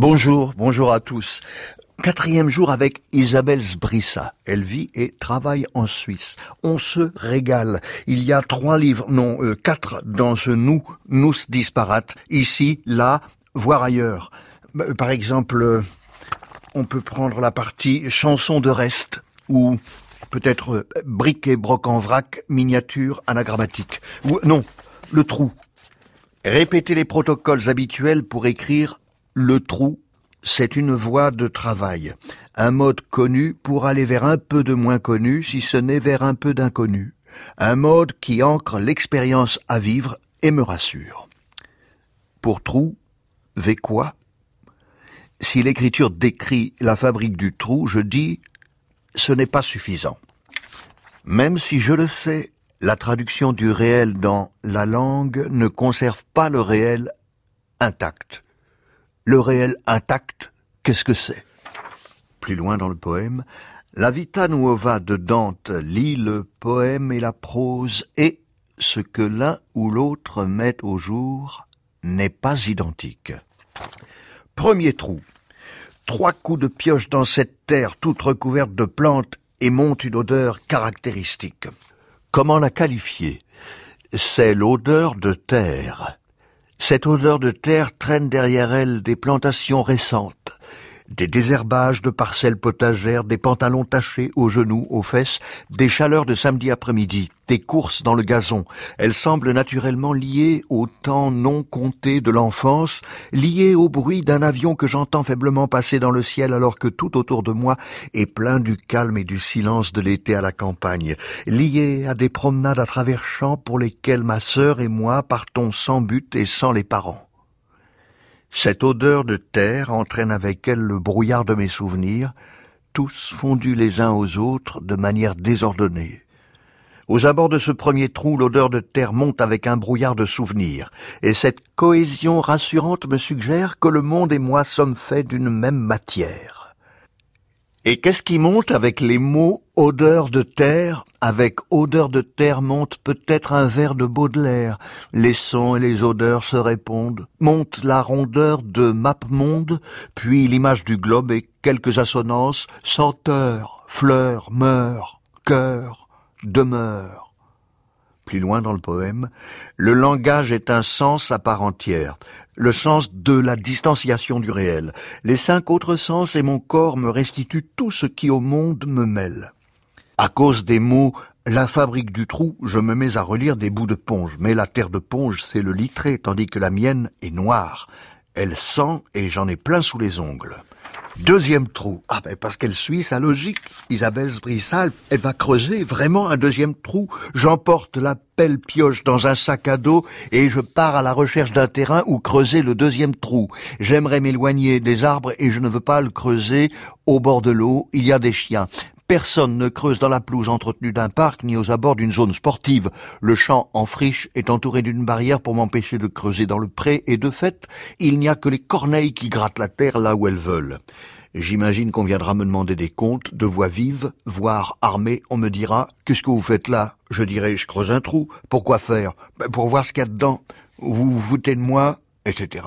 Bonjour, bonjour à tous. Quatrième jour avec Isabelle Sbrissa. Elle vit et travaille en Suisse. On se régale. Il y a trois livres, non, euh, quatre dans ce nous, nous disparate. Ici, là, voire ailleurs. Bah, euh, par exemple, euh, on peut prendre la partie chanson de reste ou peut-être briques et broc en vrac, miniature anagrammatique. Ou non, le trou. Répétez les protocoles habituels pour écrire le trou c'est une voie de travail, un mode connu pour aller vers un peu de moins connu, si ce n'est vers un peu d'inconnu, un mode qui ancre l'expérience à vivre et me rassure. Pour trou, quoi? Si l'écriture décrit la fabrique du trou, je dis ce n'est pas suffisant. Même si je le sais, la traduction du réel dans la langue ne conserve pas le réel intact. Le réel intact, qu'est-ce que c'est? Plus loin dans le poème, la Vita Nuova de Dante lit le poème et la prose et ce que l'un ou l'autre met au jour n'est pas identique. Premier trou. Trois coups de pioche dans cette terre toute recouverte de plantes et monte une odeur caractéristique. Comment la qualifier? C'est l'odeur de terre. Cette odeur de terre traîne derrière elle des plantations récentes, des désherbages de parcelles potagères, des pantalons tachés aux genoux, aux fesses, des chaleurs de samedi après-midi, des courses dans le gazon. Elle semble naturellement liée au temps non compté de l'enfance, liée au bruit d'un avion que j'entends faiblement passer dans le ciel alors que tout autour de moi est plein du calme et du silence de l'été à la campagne, liée à des promenades à travers champs pour lesquelles ma sœur et moi partons sans but et sans les parents. Cette odeur de terre entraîne avec elle le brouillard de mes souvenirs, tous fondus les uns aux autres de manière désordonnée. Aux abords de ce premier trou, l'odeur de terre monte avec un brouillard de souvenirs, et cette cohésion rassurante me suggère que le monde et moi sommes faits d'une même matière. Et qu'est-ce qui monte avec les mots odeur de terre Avec odeur de terre monte peut-être un vers de Baudelaire. Les sons et les odeurs se répondent. Monte la rondeur de Mapmonde, puis l'image du globe et quelques assonances, senteur, fleur, meur, cœur, demeure. Plus loin dans le poème, le langage est un sens à part entière, le sens de la distanciation du réel. Les cinq autres sens et mon corps me restituent tout ce qui au monde me mêle. À cause des mots la fabrique du trou, je me mets à relire des bouts de ponge, mais la terre de ponge, c'est le litré, tandis que la mienne est noire. Elle sent et j'en ai plein sous les ongles. Deuxième trou. Ah ben parce qu'elle suit sa logique. Isabelle Sbrissal, elle va creuser vraiment un deuxième trou. J'emporte la pelle pioche dans un sac à dos et je pars à la recherche d'un terrain où creuser le deuxième trou. J'aimerais m'éloigner des arbres et je ne veux pas le creuser au bord de l'eau. Il y a des chiens. Personne ne creuse dans la pelouse entretenue d'un parc ni aux abords d'une zone sportive. Le champ en friche est entouré d'une barrière pour m'empêcher de creuser dans le pré et de fait, il n'y a que les corneilles qui grattent la terre là où elles veulent. J'imagine qu'on viendra me demander des comptes de voix vive, voire armée. On me dira, qu'est-ce que vous faites là? Je dirai, je creuse un trou. Pourquoi faire? Ben, pour voir ce qu'il y a dedans. Vous vous foutez de moi, etc.